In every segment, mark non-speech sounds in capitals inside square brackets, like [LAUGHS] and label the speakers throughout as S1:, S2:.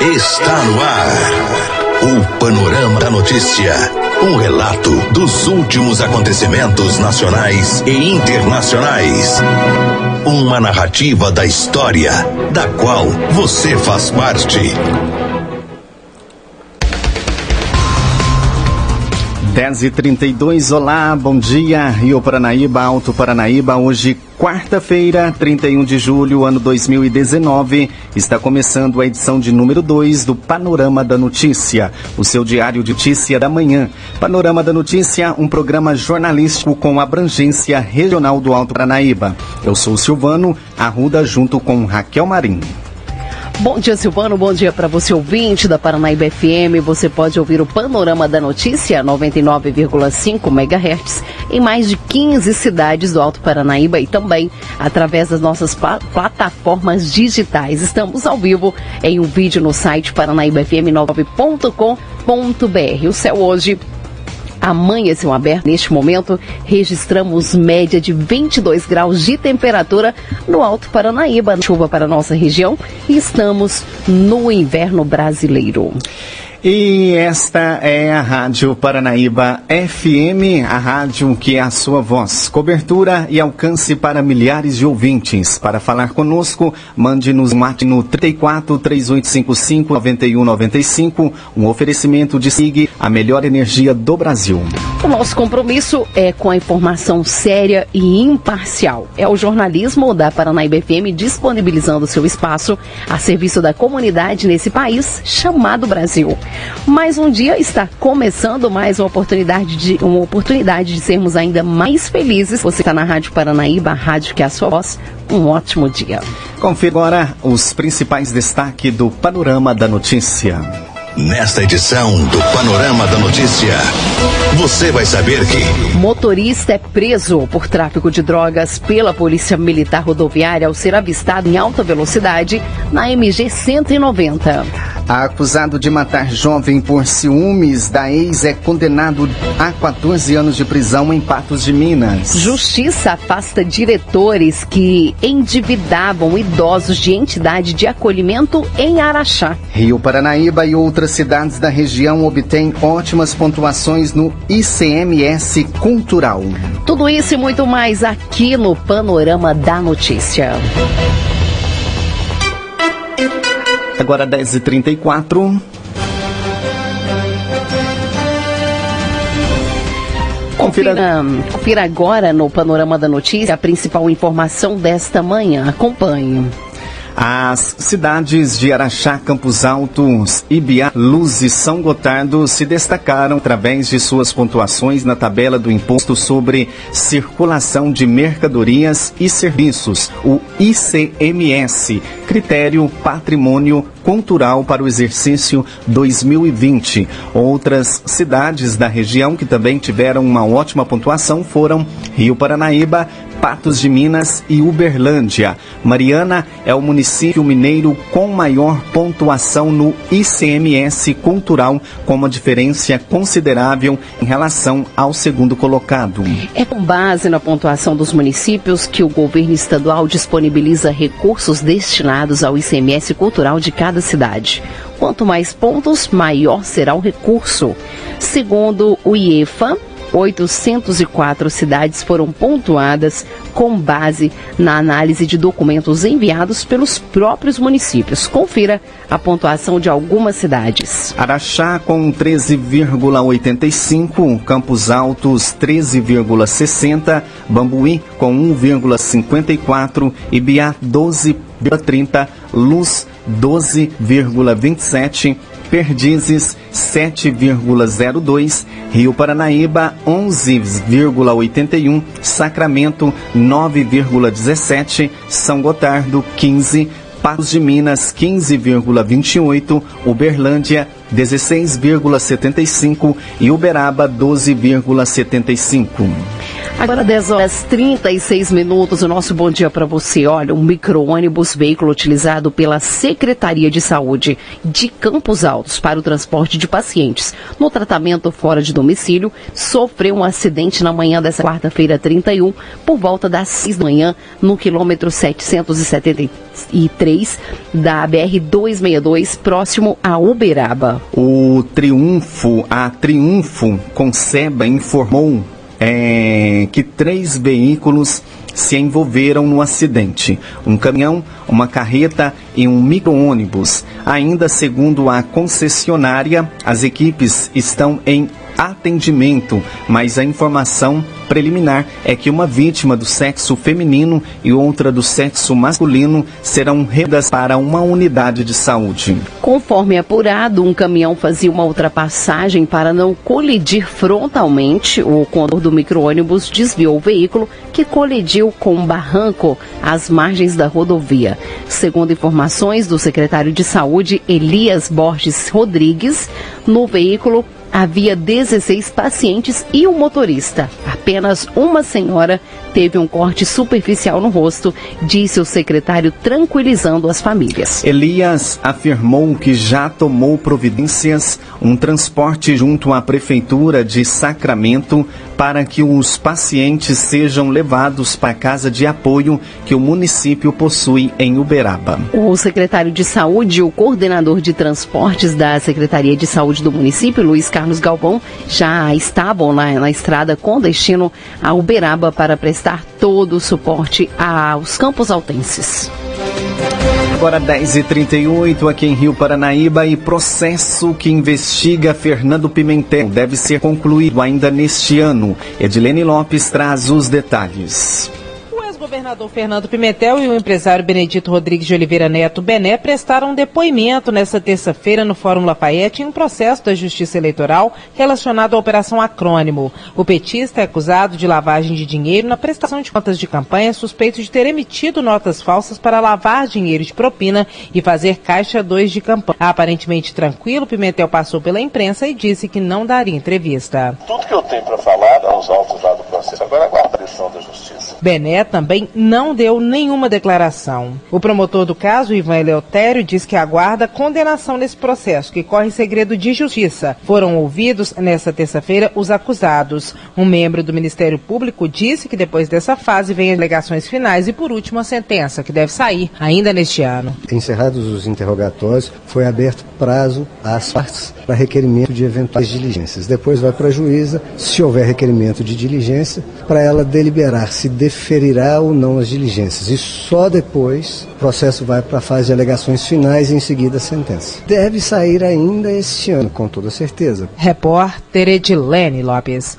S1: está no ar. O Panorama da Notícia. Um relato dos últimos acontecimentos nacionais e internacionais. Uma narrativa da história, da qual você faz parte.
S2: 10 e 32 olá, bom dia, Rio Paranaíba, Alto Paranaíba, hoje quarta-feira, 31 de julho, ano 2019, está começando a edição de número 2 do Panorama da Notícia, o seu diário de notícia da manhã. Panorama da Notícia, um programa jornalístico com abrangência regional do Alto Paranaíba. Eu sou Silvano Arruda, junto com Raquel Marim.
S3: Bom dia, Silvano. Bom dia para você, ouvinte da Paranaíba FM. Você pode ouvir o Panorama da Notícia 99,5 MHz em mais de 15 cidades do Alto Paranaíba e também através das nossas plataformas digitais. Estamos ao vivo em um vídeo no site paranaíbafm9.com.br. O céu hoje amanheceu aberto. Neste momento, registramos média de 22 graus de temperatura no Alto Paranaíba. Chuva para nossa região e estamos no inverno brasileiro.
S2: E esta é a Rádio Paranaíba FM, a rádio que é a sua voz. Cobertura e alcance para milhares de ouvintes. Para falar conosco, mande-nos um mate no 34 3855 9195, um oferecimento de SIG, a melhor energia do Brasil.
S3: O nosso compromisso é com a informação séria e imparcial. É o jornalismo da Paranaíba FM disponibilizando seu espaço a serviço da comunidade nesse país chamado Brasil. Mais um dia está começando mais uma oportunidade de uma oportunidade de sermos ainda mais felizes. Você está na Rádio Paranaíba, a rádio que é a sua voz. Um ótimo dia.
S2: Confira agora os principais destaques do Panorama da Notícia.
S1: Nesta edição do Panorama da Notícia, você vai saber que.
S3: Motorista é preso por tráfico de drogas pela Polícia Militar Rodoviária ao ser avistado em alta velocidade na MG 190.
S2: Acusado de matar jovem por ciúmes da ex é condenado a 14 anos de prisão em Patos de Minas.
S3: Justiça afasta diretores que endividavam idosos de entidade de acolhimento em Araxá.
S2: Rio Paranaíba e outras cidades da região obtêm ótimas pontuações no ICMS Cultural.
S3: Tudo isso e muito mais aqui no Panorama da Notícia.
S2: Agora 10h34.
S3: Confira, confira agora no Panorama da Notícia a principal informação desta manhã. Acompanhe.
S2: As cidades de Araxá, Campos Altos, Ibiá, Luz e São Gotardo se destacaram através de suas pontuações na tabela do Imposto sobre Circulação de Mercadorias e Serviços, o ICMS, critério patrimônio cultural para o exercício 2020. Outras cidades da região que também tiveram uma ótima pontuação foram Rio Paranaíba, Patos de Minas e Uberlândia. Mariana é o município mineiro com maior pontuação no ICMS cultural, com uma diferença considerável em relação ao segundo colocado.
S3: É com base na pontuação dos municípios que o governo estadual disponibiliza recursos destinados ao ICMS cultural de cada cidade. Quanto mais pontos, maior será o recurso. Segundo o IEFA, 804 cidades foram pontuadas com base na análise de documentos enviados pelos próprios municípios. Confira a pontuação de algumas cidades.
S2: Araxá com 13,85, Campos Altos 13,60, Bambuí com 1,54, Ibiá 12,30, Luz 12,27, Perdizes 7,02, Rio Paranaíba 11,81, Sacramento 9,17, São Gotardo 15, Patos de Minas 15,28, Uberlândia 16,75 e Uberaba 12,75.
S3: Agora 10 horas 36 minutos, o nosso bom dia para você. Olha, um micro-ônibus, veículo utilizado pela Secretaria de Saúde de Campos Altos para o transporte de pacientes no tratamento fora de domicílio, sofreu um acidente na manhã dessa quarta-feira 31, por volta das 6 da manhã, no quilômetro 773 da BR-262, próximo a Uberaba.
S2: O Triunfo, a Triunfo Conceba informou é, que três veículos se envolveram no acidente: um caminhão, uma carreta e um micro-ônibus. Ainda segundo a concessionária, as equipes estão em atendimento, mas a informação preliminar é que uma vítima do sexo feminino e outra do sexo masculino serão redas para uma unidade de saúde.
S3: Conforme apurado, um caminhão fazia uma ultrapassagem para não colidir frontalmente. O condutor do micro-ônibus desviou o veículo, que colidiu com um barranco às margens da rodovia. Segundo informações do secretário de Saúde, Elias Borges Rodrigues, no veículo havia 16 pacientes e um motorista. Apenas uma senhora teve um corte superficial no rosto, disse o secretário, tranquilizando as famílias.
S2: Elias afirmou que já tomou providências, um transporte junto à Prefeitura de Sacramento para que os pacientes sejam levados para a casa de apoio que o município possui em Uberaba.
S3: O secretário de Saúde e o coordenador de transportes da Secretaria de Saúde do município, Luiz Carlos Galvão, já estavam na, na estrada com destino a Uberaba para prestar todo o suporte aos campos altenses.
S2: Agora 10h38 aqui em Rio Paranaíba e processo que investiga Fernando Pimentel deve ser concluído ainda neste ano. Edilene Lopes traz os detalhes
S4: governador Fernando Pimentel e o empresário Benedito Rodrigues de Oliveira Neto Bené prestaram depoimento nesta terça-feira no Fórum Lafayette em um processo da Justiça Eleitoral relacionado à Operação Acrônimo. O petista é acusado de lavagem de dinheiro na prestação de contas de campanha, suspeito de ter emitido notas falsas para lavar dinheiro de propina e fazer caixa 2 de campanha. Aparentemente tranquilo, Pimentel passou pela imprensa e disse que não daria entrevista.
S5: Tudo que eu tenho para falar aos autos lá do processo, agora aguarda decisão da Justiça.
S4: Bené também não deu nenhuma declaração. O promotor do caso, Ivan Eleutério, diz que aguarda condenação nesse processo, que corre segredo de justiça. Foram ouvidos nesta terça-feira os acusados. Um membro do Ministério Público disse que depois dessa fase vem as alegações finais e, por último, a sentença, que deve sair ainda neste ano.
S6: Encerrados os interrogatórios, foi aberto prazo às partes para requerimento de eventuais diligências. Depois vai para a juíza, se houver requerimento de diligência, para ela deliberar se deferirá ou não as diligências. E só depois o processo vai para a fase de alegações finais e em seguida a sentença. Deve sair ainda este ano, com toda certeza.
S4: Repórter Edilene Lopes.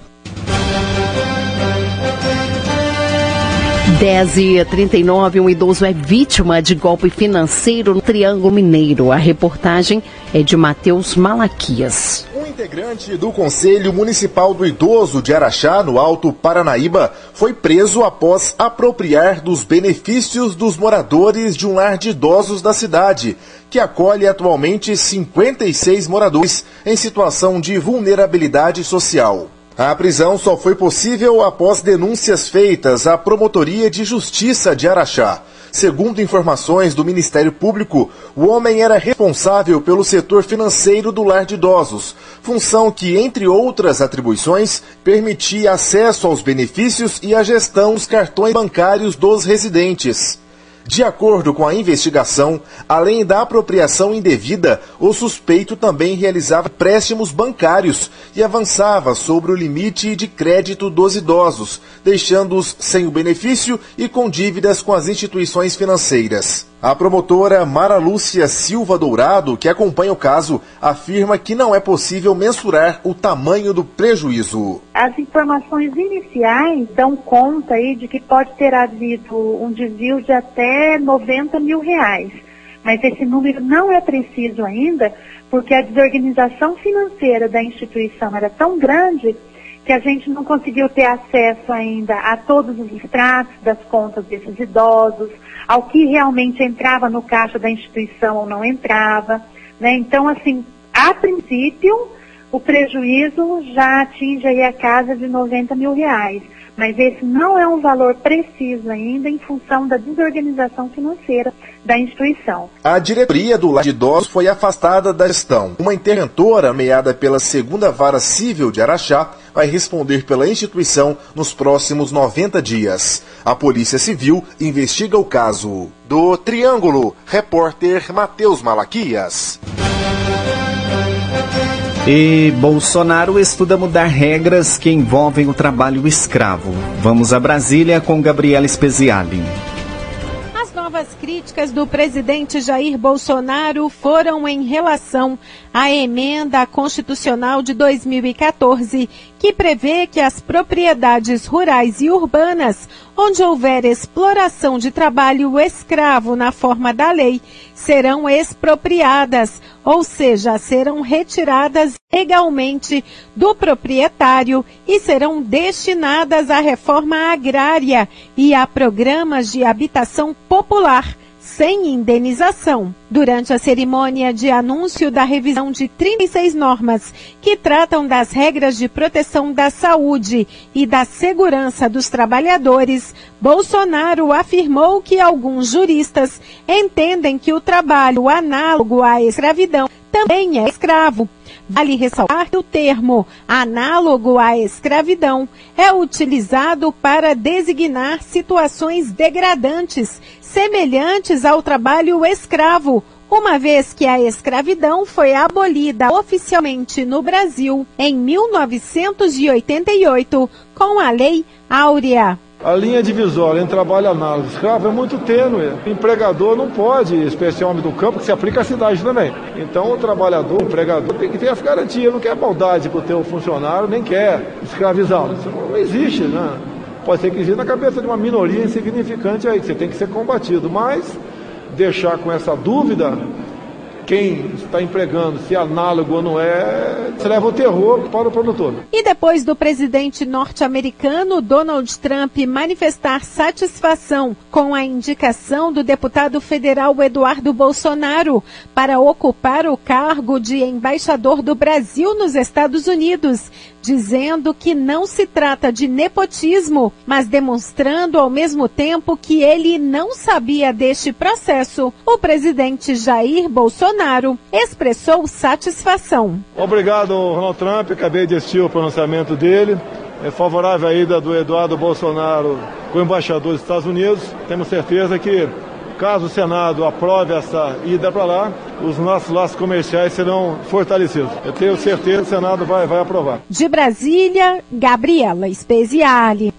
S3: 10 e 39, um idoso é vítima de golpe financeiro no Triângulo Mineiro. A reportagem é de Matheus Malaquias.
S7: Integrante do Conselho Municipal do Idoso de Araxá, no Alto Paranaíba, foi preso após apropriar dos benefícios dos moradores de um lar de idosos da cidade, que acolhe atualmente 56 moradores em situação de vulnerabilidade social. A prisão só foi possível após denúncias feitas à Promotoria de Justiça de Araxá. Segundo informações do Ministério Público, o homem era responsável pelo setor financeiro do lar de idosos, função que, entre outras atribuições, permitia acesso aos benefícios e a gestão dos cartões bancários dos residentes. De acordo com a investigação, além da apropriação indevida, o suspeito também realizava préstimos bancários e avançava sobre o limite de crédito dos idosos, deixando-os sem o benefício e com dívidas com as instituições financeiras. A promotora Mara Lúcia Silva Dourado, que acompanha o caso, afirma que não é possível mensurar o tamanho do prejuízo.
S8: As informações iniciais dão conta aí de que pode ter havido um desvio de até 90 mil reais. Mas esse número não é preciso ainda, porque a desorganização financeira da instituição era tão grande que a gente não conseguiu ter acesso ainda a todos os extratos das contas desses idosos, ao que realmente entrava no caixa da instituição ou não entrava. Né? Então, assim, a princípio, o prejuízo já atinge aí a casa de 90 mil reais. Mas esse não é um valor preciso ainda em função da desorganização financeira da instituição.
S7: A diretoria do Lar de Idosos foi afastada da gestão. Uma interventora, meada pela segunda vara civil de Araxá, vai responder pela instituição nos próximos 90 dias. A Polícia Civil investiga o caso. Do Triângulo, repórter Matheus Malaquias.
S2: E Bolsonaro estuda mudar regras que envolvem o trabalho escravo. Vamos a Brasília com Gabriela Speziali.
S9: As novas críticas do presidente Jair Bolsonaro foram em relação à emenda constitucional de 2014, que prevê que as propriedades rurais e urbanas, onde houver exploração de trabalho escravo na forma da lei, serão expropriadas, ou seja, serão retiradas legalmente do proprietário e serão destinadas à reforma agrária e a programas de habitação popular sem indenização. Durante a cerimônia de anúncio da revisão de 36 normas que tratam das regras de proteção da saúde e da segurança dos trabalhadores, Bolsonaro afirmou que alguns juristas entendem que o trabalho análogo à escravidão também é escravo. Vale ressaltar que o termo análogo à escravidão é utilizado para designar situações degradantes, semelhantes ao trabalho escravo, uma vez que a escravidão foi abolida oficialmente no Brasil em 1988 com a Lei Áurea.
S10: A linha divisória entre trabalho e escravo é muito tênue. O empregador não pode, especial homem do campo, que se aplica à cidade também. Então o trabalhador, o empregador, tem que ter as garantias, não quer maldade para o teu funcionário, nem quer escravizá-lo. Isso não existe, né? Pode ser que exista na cabeça de uma minoria insignificante aí, que você tem que ser combatido. Mas deixar com essa dúvida quem está empregando, se é análogo ou não é, leva o terror para o produtor.
S9: E depois do presidente norte-americano Donald Trump manifestar satisfação com a indicação do deputado federal Eduardo Bolsonaro para ocupar o cargo de embaixador do Brasil nos Estados Unidos, dizendo que não se trata de nepotismo, mas demonstrando ao mesmo tempo que ele não sabia deste processo. O presidente Jair Bolsonaro expressou satisfação.
S10: Obrigado, Ronald Trump. Acabei de assistir o pronunciamento dele. É favorável à ida do Eduardo Bolsonaro como embaixador dos Estados Unidos. Temos certeza que Caso o Senado aprove essa ida para lá, os nossos laços comerciais serão fortalecidos. Eu tenho certeza que o Senado vai, vai aprovar.
S9: De Brasília, Gabriela Speziale.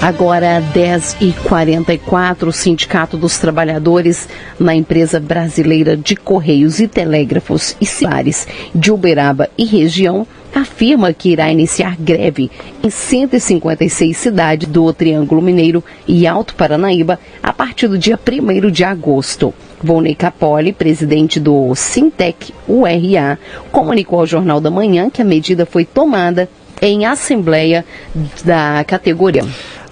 S3: Agora, 10h44, o Sindicato dos Trabalhadores na empresa brasileira de Correios e Telégrafos e Cilares de Uberaba e região afirma que irá iniciar greve em 156 cidades do Triângulo Mineiro e Alto Paranaíba a partir do dia 1 de agosto. Volney Capoli, presidente do Sintec URA, comunicou ao Jornal da Manhã que a medida foi tomada em assembleia da categoria.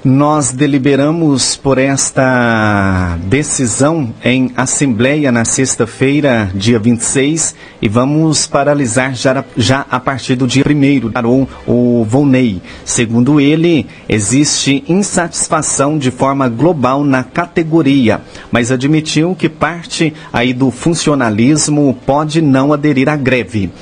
S2: Nós deliberamos por esta decisão em assembleia na sexta-feira, dia 26, e vamos paralisar já, já a partir do dia 1 parou o Volney. Segundo ele, existe insatisfação de forma global na categoria, mas admitiu que parte aí do funcionalismo pode não aderir à greve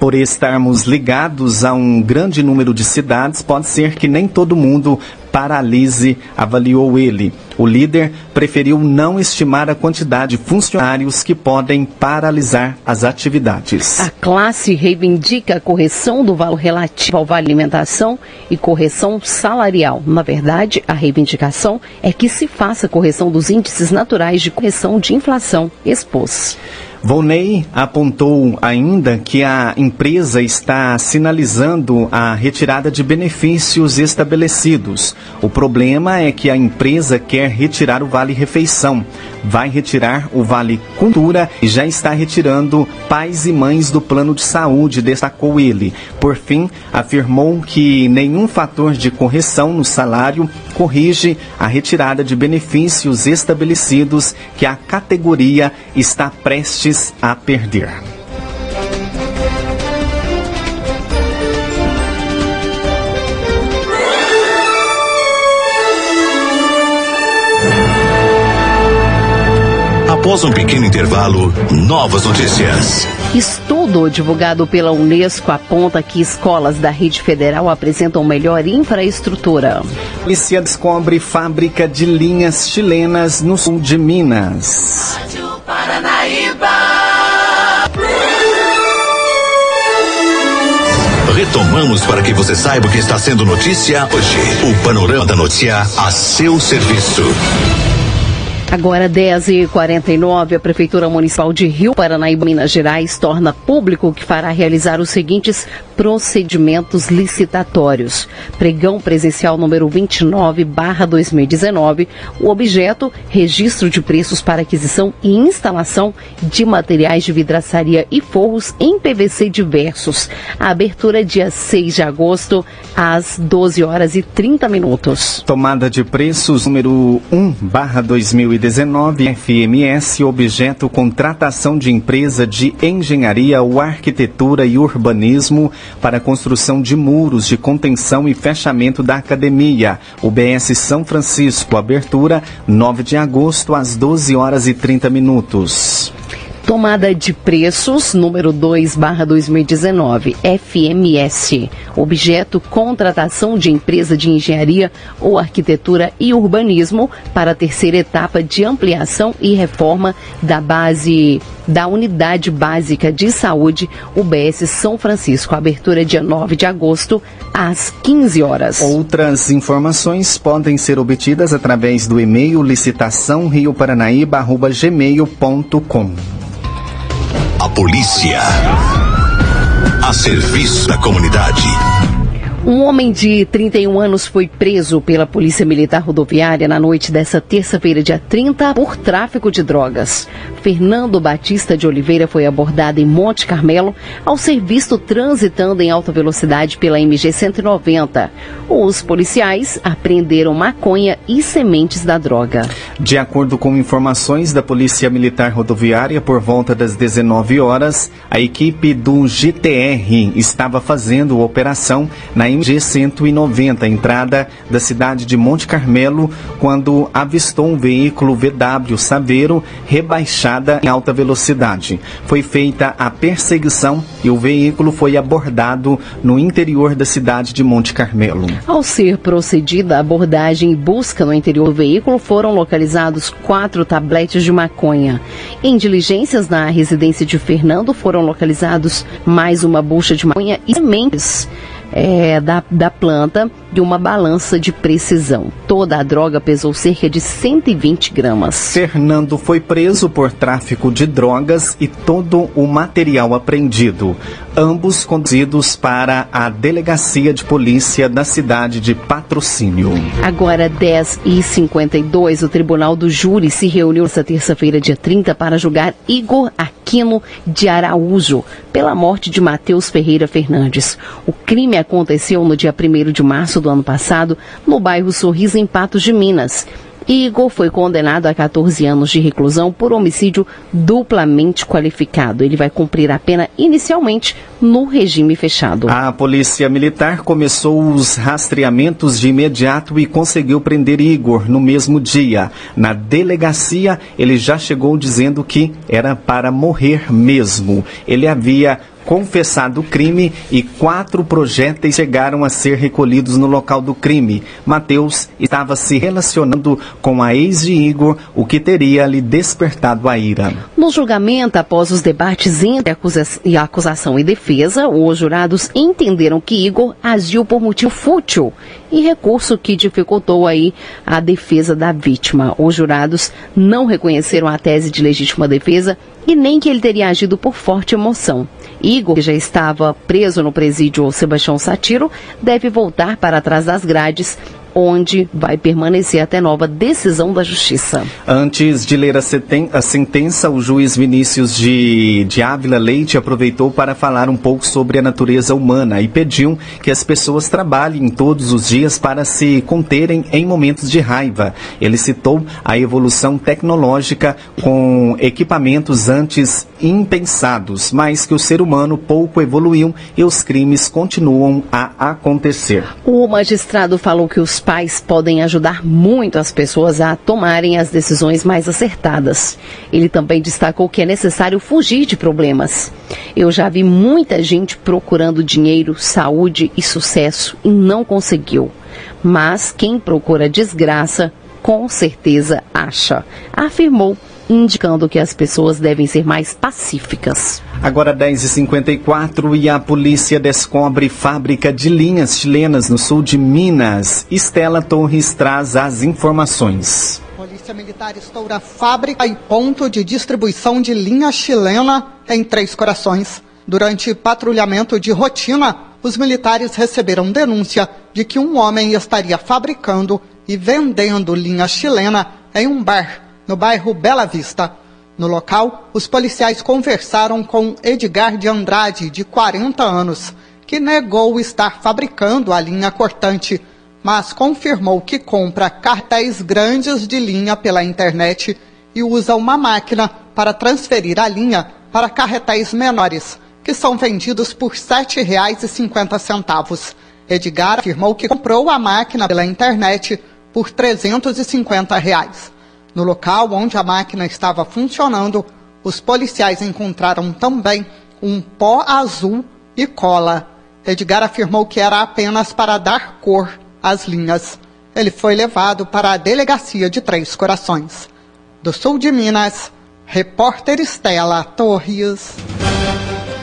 S2: por estarmos ligados a um grande número de cidades, pode ser que nem todo mundo paralise, avaliou ele. O líder preferiu não estimar a quantidade de funcionários que podem paralisar as atividades.
S3: A classe reivindica a correção do valor relativo ao vale alimentação e correção salarial. Na verdade, a reivindicação é que se faça correção dos índices naturais de correção de inflação, expôs.
S2: Volney apontou ainda que a empresa está sinalizando a retirada de benefícios estabelecidos. O problema é que a empresa quer retirar o Vale Refeição, vai retirar o Vale Cultura e já está retirando pais e mães do plano de saúde, destacou ele. Por fim, afirmou que nenhum fator de correção no salário corrige a retirada de benefícios estabelecidos que a categoria está prestes a perder.
S1: Após um pequeno intervalo, novas notícias.
S3: Estudo divulgado pela Unesco aponta que escolas da rede federal apresentam melhor infraestrutura.
S2: Polícia descobre fábrica de linhas chilenas no sul de Minas.
S1: Retomamos para que você saiba o que está sendo notícia hoje. O Panorama da Notícia a seu serviço.
S3: Agora 10h49, a Prefeitura Municipal de Rio Paranaíba, Minas Gerais, torna público que fará realizar os seguintes procedimentos licitatórios. Pregão presencial número 29, barra 2019. O objeto, registro de preços para aquisição e instalação de materiais de vidraçaria e forros em PVC diversos. A abertura dia 6 de agosto, às 12 horas e 30 minutos.
S2: Tomada de preços número 1, barra 2019. 2019, FMS, objeto contratação de empresa de engenharia arquitetura e urbanismo para construção de muros de contenção e fechamento da academia. UBS São Francisco, abertura 9 de agosto às 12 horas e 30 minutos.
S3: Tomada de preços, número 2, barra 2019, FMS. Objeto, contratação de empresa de engenharia ou arquitetura e urbanismo para a terceira etapa de ampliação e reforma da base da Unidade Básica de Saúde, UBS São Francisco. Abertura dia 9 de agosto, às 15 horas.
S2: Outras informações podem ser obtidas através do e-mail licitaçãorioparanaíba.gmail.com.
S1: A polícia. A serviço da comunidade.
S3: Um homem de 31 anos foi preso pela Polícia Militar Rodoviária na noite dessa terça-feira, dia 30, por tráfico de drogas. Fernando Batista de Oliveira foi abordado em Monte Carmelo ao ser visto transitando em alta velocidade pela MG 190. Os policiais apreenderam maconha e sementes da droga.
S2: De acordo com informações da Polícia Militar Rodoviária, por volta das 19 horas, a equipe do GTR estava fazendo operação na MG 190, entrada da cidade de Monte Carmelo, quando avistou um veículo VW Saveiro rebaixada em alta velocidade. Foi feita a perseguição e o veículo foi abordado no interior da cidade de Monte Carmelo.
S3: Ao ser procedida a abordagem e busca no interior do veículo, foram localizados quatro tabletes de maconha. Em diligências na residência de Fernando, foram localizados mais uma bucha de maconha e sementes é, da, da planta de uma balança de precisão. Toda a droga pesou cerca de 120 gramas.
S2: Fernando foi preso por tráfico de drogas e todo o material apreendido. Ambos conduzidos para a delegacia de polícia da cidade de Patrocínio.
S3: Agora, 10 e 52 o Tribunal do Júri se reuniu esta terça-feira, dia 30, para julgar Igor Aquino de Araújo pela morte de Matheus Ferreira Fernandes. O crime aconteceu no dia 1 de março do ano passado, no bairro Sorriso, em Patos de Minas. Igor foi condenado a 14 anos de reclusão por homicídio duplamente qualificado. Ele vai cumprir a pena inicialmente no regime fechado.
S2: A Polícia Militar começou os rastreamentos de imediato e conseguiu prender Igor no mesmo dia. Na delegacia, ele já chegou dizendo que era para morrer mesmo. Ele havia confessado o crime e quatro projéteis chegaram a ser recolhidos no local do crime. Mateus estava se relacionando com a ex de Igor, o que teria lhe despertado a ira.
S3: No julgamento, após os debates entre acusação e defesa, os jurados entenderam que Igor agiu por motivo fútil e recurso que dificultou aí a defesa da vítima. Os jurados não reconheceram a tese de legítima defesa e nem que ele teria agido por forte emoção. Igor, que já estava preso no presídio Sebastião Satiro, deve voltar para trás das grades onde vai permanecer até nova decisão da Justiça.
S2: Antes de ler a, a, sentença, o juiz Vinícius de, de Ávila Leite aproveitou para falar um pouco sobre a natureza humana e pediu que as pessoas trabalhem todos os dias para se conterem em momentos de raiva. Ele citou a evolução tecnológica com equipamentos antes impensados, mas que o ser humano pouco evoluiu e os crimes continuam a acontecer.
S3: O magistrado falou que os os pais podem ajudar muito as pessoas a tomarem as decisões mais acertadas. Ele também destacou que é necessário fugir de problemas. Eu já vi muita gente procurando dinheiro, saúde e sucesso e não conseguiu. Mas quem procura desgraça, com certeza acha, afirmou indicando que as pessoas devem ser mais pacíficas.
S2: Agora 10h54 e a polícia descobre fábrica de linhas chilenas no sul de Minas. Estela Torres traz as informações.
S11: Polícia Militar estoura fábrica e ponto de distribuição de linha chilena em Três Corações. Durante patrulhamento de rotina, os militares receberam denúncia de que um homem estaria fabricando e vendendo linha chilena em um bar no bairro Bela Vista. No local, os policiais conversaram com Edgar de Andrade, de 40 anos, que negou estar fabricando a linha cortante, mas confirmou que compra cartéis grandes de linha pela internet e usa uma máquina para transferir a linha para carretéis menores, que são vendidos por R$ 7,50. Edgar afirmou que comprou a máquina pela internet por 350 reais. No local onde a máquina estava funcionando, os policiais encontraram também um pó azul e cola. Edgar afirmou que era apenas para dar cor às linhas. Ele foi levado para a delegacia de Três Corações. Do sul de Minas, repórter Estela Torres.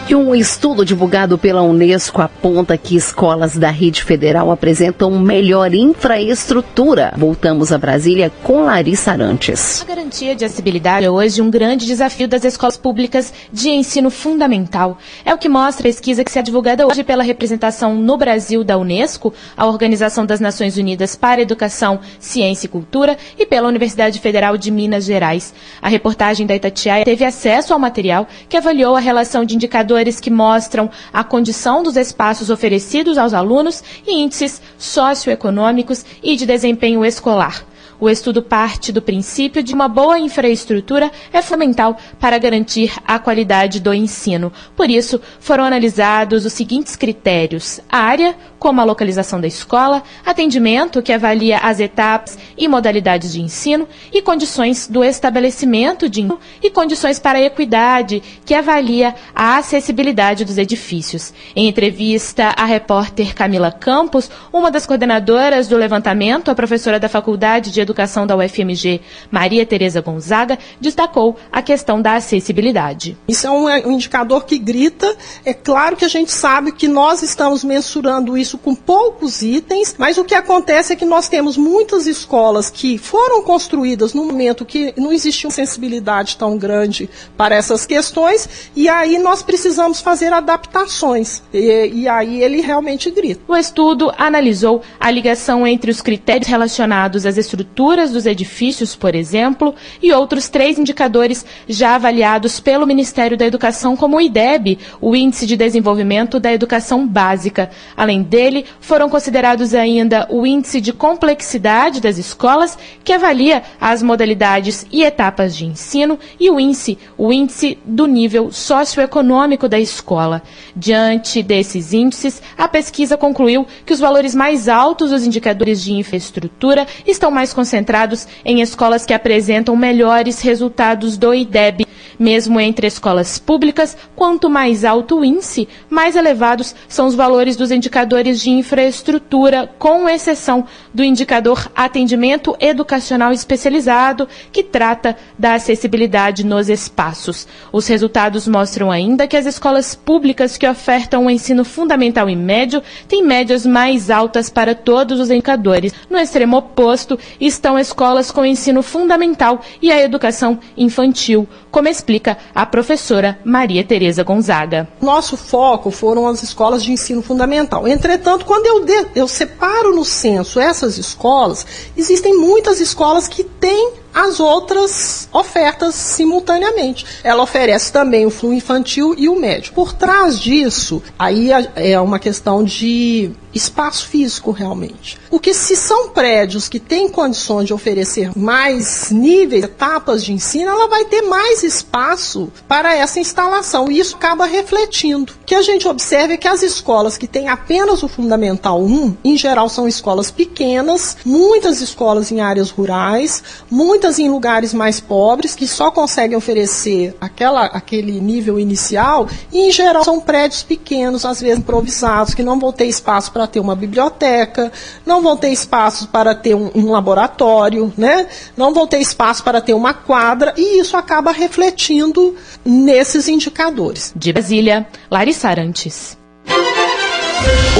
S3: E um estudo divulgado pela Unesco aponta que escolas da rede federal apresentam melhor infraestrutura. Voltamos a Brasília com Larissa Arantes.
S12: A garantia de acessibilidade é hoje um grande desafio das escolas públicas de ensino fundamental. É o que mostra a pesquisa que se é divulgada hoje pela representação no Brasil da Unesco, a Organização das Nações Unidas para Educação, Ciência e Cultura, e pela Universidade Federal de Minas Gerais. A reportagem da Itatiaia teve acesso ao material que avaliou a relação de indicadores indicadores que mostram a condição dos espaços oferecidos aos alunos e índices socioeconômicos e de desempenho escolar. O estudo parte do princípio de uma boa infraestrutura é fundamental para garantir a qualidade do ensino. Por isso, foram analisados os seguintes critérios: área, como a localização da escola, atendimento, que avalia as etapas e modalidades de ensino, e condições do estabelecimento de ensino, e condições para a equidade, que avalia a acessibilidade dos edifícios. Em entrevista à repórter Camila Campos, uma das coordenadoras do levantamento, a professora da Faculdade de Educação da UFMG, Maria Tereza Gonzaga, destacou a questão da acessibilidade.
S13: Isso é um indicador que grita. É claro que a gente sabe que nós estamos mensurando isso com poucos itens, mas o que acontece é que nós temos muitas escolas que foram construídas no momento que não existia uma sensibilidade tão grande para essas questões, e aí nós precisamos fazer adaptações. E, e aí ele realmente grita.
S12: O estudo analisou a ligação entre os critérios relacionados às estruturas estruturas dos edifícios, por exemplo, e outros três indicadores já avaliados pelo Ministério da Educação, como o IDEB, o Índice de Desenvolvimento da Educação Básica. Além dele, foram considerados ainda o Índice de Complexidade das Escolas, que avalia as modalidades e etapas de ensino, e o Índice, o Índice do Nível Socioeconômico da Escola. Diante desses índices, a pesquisa concluiu que os valores mais altos dos indicadores de infraestrutura estão mais concentrados concentrados em escolas que apresentam melhores resultados do IDEB. Mesmo entre escolas públicas, quanto mais alto o índice, mais elevados são os valores dos indicadores de infraestrutura, com exceção do indicador Atendimento Educacional Especializado, que trata da acessibilidade nos espaços. Os resultados mostram ainda que as escolas públicas que ofertam o ensino fundamental e médio têm médias mais altas para todos os indicadores. No extremo oposto, estão escolas com ensino fundamental e a educação infantil, como explica a professora Maria Tereza Gonzaga.
S13: Nosso foco foram as escolas de ensino fundamental. Entretanto, quando eu, de, eu separo no censo essas escolas, existem muitas escolas que têm as outras ofertas simultaneamente. Ela oferece também o flu infantil e o médio. Por trás disso, aí é uma questão de espaço físico realmente. Porque se são prédios que têm condições de oferecer mais níveis, etapas de ensino, ela vai ter mais espaço para essa instalação. E isso acaba refletindo. O que a gente observa é que as escolas que têm apenas o Fundamental 1, em geral são escolas pequenas, muitas escolas em áreas rurais, muitas em lugares mais pobres, que só conseguem oferecer aquela, aquele nível inicial, e em geral são prédios pequenos, às vezes improvisados, que não vão ter espaço para ter uma biblioteca, não vão ter espaço para ter um, um laboratório, né? não vão ter espaço para ter uma quadra, e isso acaba refletindo nesses indicadores.
S12: De Brasília, Larissa Arantes.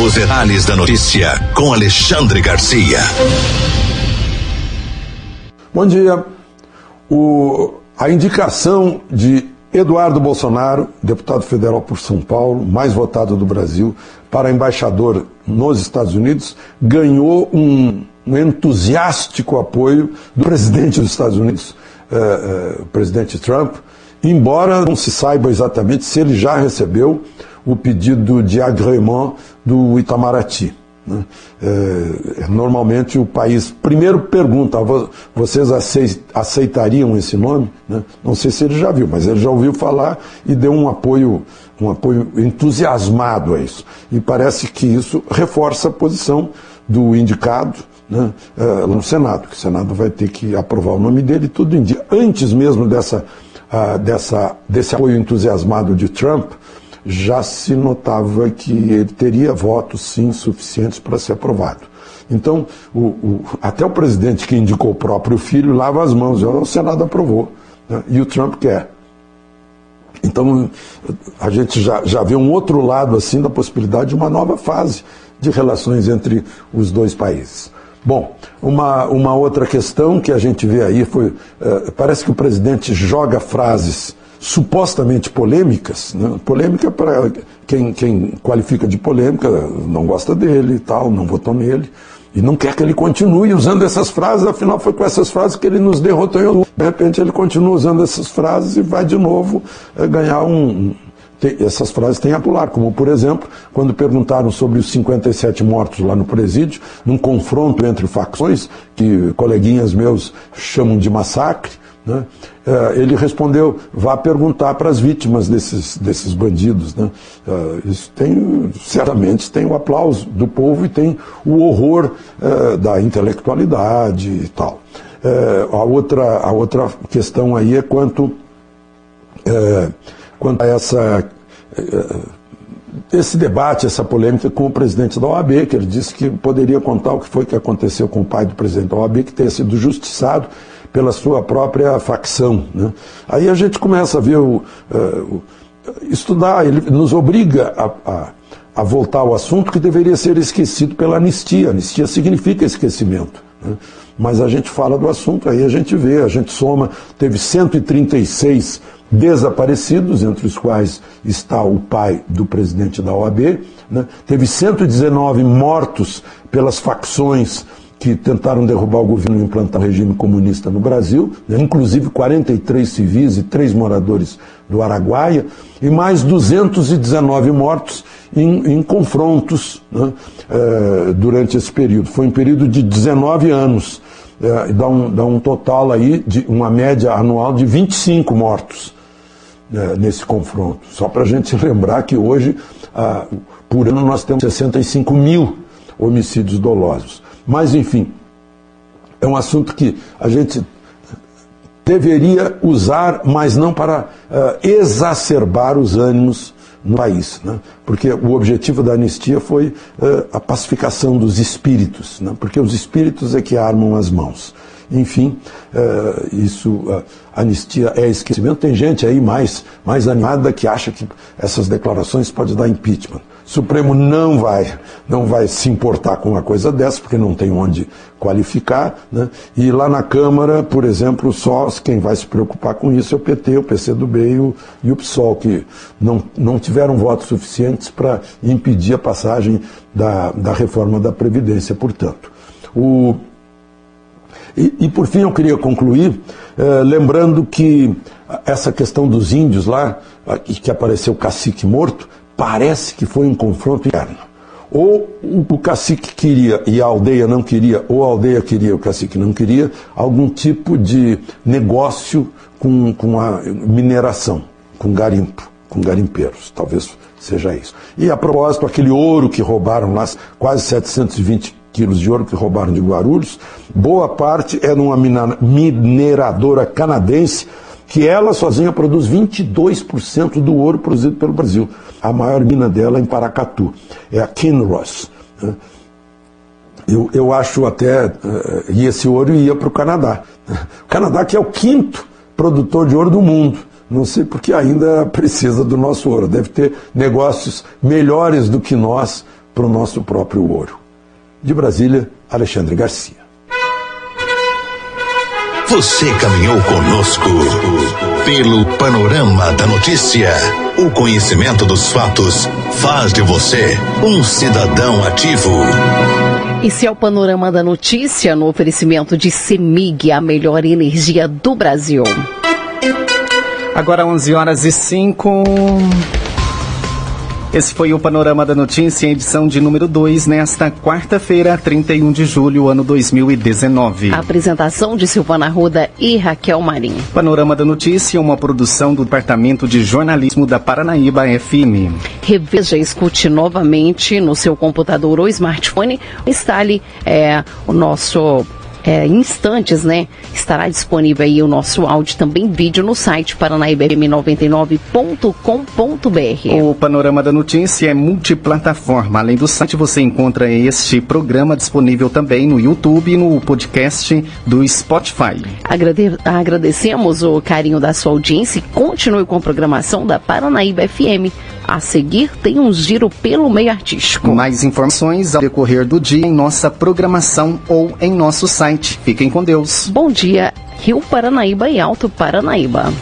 S1: Os detalhes da notícia com Alexandre Garcia.
S14: Bom dia. O, a indicação de Eduardo Bolsonaro, deputado federal por São Paulo, mais votado do Brasil, para embaixador nos Estados Unidos, ganhou um, um entusiástico apoio do presidente dos Estados Unidos, eh, eh, o presidente Trump, embora não se saiba exatamente se ele já recebeu o pedido de agrément do Itamaraty. Né? É, normalmente o país primeiro pergunta: vocês aceitariam esse nome? Né? Não sei se ele já viu, mas ele já ouviu falar e deu um apoio, um apoio entusiasmado a isso. E parece que isso reforça a posição do indicado né, é, no Senado, que o Senado vai ter que aprovar o nome dele, tudo indica. Antes mesmo dessa, uh, dessa, desse apoio entusiasmado de Trump, já se notava que ele teria votos, sim, suficientes para ser aprovado. Então, o, o, até o presidente que indicou o próprio filho lava as mãos, o Senado aprovou, né? e o Trump quer. Então, a gente já, já vê um outro lado assim da possibilidade de uma nova fase de relações entre os dois países. Bom, uma, uma outra questão que a gente vê aí foi: uh, parece que o presidente joga frases supostamente polêmicas, né? polêmica para quem, quem qualifica de polêmica não gosta dele e tal, não votou nele e não quer que ele continue usando essas frases, afinal foi com essas frases que ele nos derrotou. De repente ele continua usando essas frases e vai de novo é, ganhar um. essas frases têm a pular, como por exemplo, quando perguntaram sobre os 57 mortos lá no presídio, num confronto entre facções, que coleguinhas meus chamam de massacre, né? É, ele respondeu: vá perguntar para as vítimas desses, desses bandidos. Né? É, isso tem, certamente, tem o aplauso do povo e tem o horror é, da intelectualidade e tal. a, outra, a outra questão aí é quanto, quanto a essa esse debate, essa polêmica com o presidente da OAB, que ele disse que poderia contar o que foi que aconteceu com o pai do presidente da OAB, que tenha sido justiçado pela sua própria facção. Né? Aí a gente começa a ver o, uh, estudar, ele nos obriga a, a, a, voltar ao assunto que deveria ser esquecido pela anistia. Anistia significa esquecimento. Né? Mas a gente fala do assunto, aí a gente vê, a gente soma, teve 136 desaparecidos, entre os quais está o pai do presidente da OAB, né? teve 119 mortos pelas facções que tentaram derrubar o governo e implantar o regime comunista no Brasil, né? inclusive 43 civis e 3 moradores do Araguaia, e mais 219 mortos em, em confrontos né? é, durante esse período. Foi um período de 19 anos, é, dá, um, dá um total aí de uma média anual de 25 mortos é, nesse confronto. Só para a gente [LAUGHS] lembrar que hoje, ah, por ano, nós temos 65 mil homicídios dolosos. Mas, enfim, é um assunto que a gente deveria usar, mas não para uh, exacerbar os ânimos no país, né? porque o objetivo da anistia foi uh, a pacificação dos espíritos, né? porque os espíritos é que armam as mãos. Enfim, uh, isso, anistia é esquecimento. Tem gente aí mais, mais animada que acha que essas declarações podem dar impeachment. O Supremo não vai, não vai se importar com uma coisa dessa, porque não tem onde qualificar. Né? E lá na Câmara, por exemplo, só quem vai se preocupar com isso é o PT, o PCdoB e o, e o PSOL, que não, não tiveram votos suficientes para impedir a passagem da, da reforma da Previdência, portanto. O, E, e por fim eu queria concluir eh, lembrando que essa questão dos índios lá, que apareceu o cacique morto, parece que foi um confronto interno. Ou o cacique queria e a aldeia não queria, ou a aldeia queria e o cacique não queria, algum tipo de negócio com, com a mineração, com garimpo, com garimpeiros. Talvez seja isso. E a propósito, aquele ouro que roubaram lá, quase 720 quilos de ouro que roubaram de Guarulhos, boa parte é numa mineradora canadense que ela sozinha produz 22% do ouro produzido pelo Brasil. A maior mina dela é em Paracatu, é a Kinross. Né? Eu, eu acho até, eh, e esse ouro ia para o Canadá. O [LAUGHS] Canadá que é o quinto produtor de ouro do mundo. Não sei porque ainda [LAUGHS] precisa do nosso ouro. Deve ter negócios melhores do que nós para o nosso próprio ouro. De Brasília, Alexandre Garcia.
S1: Você caminhou conosco pelo panorama da notícia. O conhecimento dos fatos faz de você um cidadão ativo.
S3: Esse é o panorama da notícia no oferecimento de Semig, a melhor energia do Brasil.
S2: Agora 11 horas e 5. Esse foi o Panorama da Notícia, edição de número 2, nesta quarta-feira, 31 de julho, ano 2019.
S3: apresentação de Silvana Ruda e Raquel Marim.
S2: Panorama da Notícia, uma produção do Departamento de Jornalismo da Paranaíba FM.
S3: Reveja, escute novamente no seu computador ou smartphone. Instale é, o nosso é, instantes, né? Estará disponível aí o nosso áudio também vídeo no site paranaibfm99.com.br.
S2: O Panorama da Notícia é multiplataforma. Além do site, você encontra este programa disponível também no YouTube e no podcast do Spotify.
S3: Agrade agradecemos o carinho da sua audiência e continue com a programação da Paranaíba FM. A seguir, tem um giro pelo meio artístico.
S2: Mais informações ao decorrer do dia em nossa programação ou em nosso site. Fiquem com Deus.
S3: Bom dia, Rio Paranaíba e Alto Paranaíba.